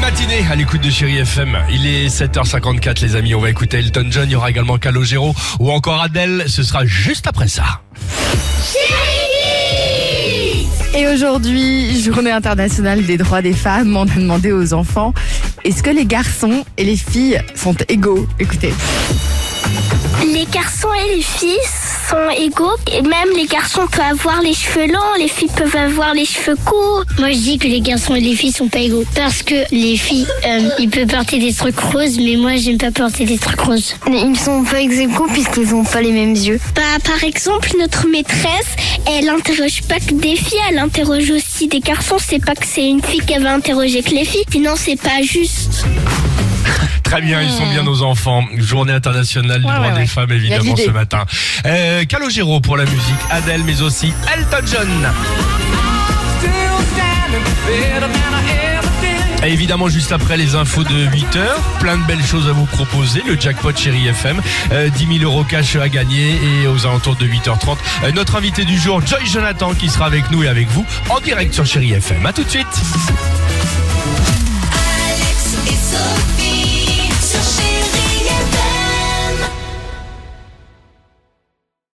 matinée à l'écoute de Chéri FM. Il est 7h54 les amis, on va écouter Elton John, il y aura également Calogero ou encore Adèle, ce sera juste après ça. Et aujourd'hui, journée internationale des droits des femmes, on a demandé aux enfants, est-ce que les garçons et les filles sont égaux? Écoutez. Les garçons et les filles égaux. Et même les garçons peuvent avoir les cheveux longs, les filles peuvent avoir les cheveux courts. Moi, je dis que les garçons et les filles sont pas égaux. Parce que les filles, euh, ils peuvent porter des trucs roses, mais moi, j'aime pas porter des trucs roses. Ils sont pas égaux puisqu'ils ont pas les mêmes yeux. Bah, par exemple, notre maîtresse, elle interroge pas que des filles, elle interroge aussi des garçons. C'est pas que c'est une fille qui va interroger que les filles. Sinon, c'est pas juste. Très bien, ils sont bien nos enfants. Journée internationale du Ouais, droit ouais, des ouais. femmes évidemment ce matin. Euh, Calogero pour la musique, Adèle mais aussi Elton John. Et évidemment, juste après les infos de 8 heures, plein de belles choses à vous proposer. Le jackpot Chéri FM, euh, 10 000 euros cash à gagner et aux alentours de 8h30, euh, notre invité du jour, Joy Jonathan, qui sera avec nous et avec vous en direct sur Chéri FM. À tout de suite.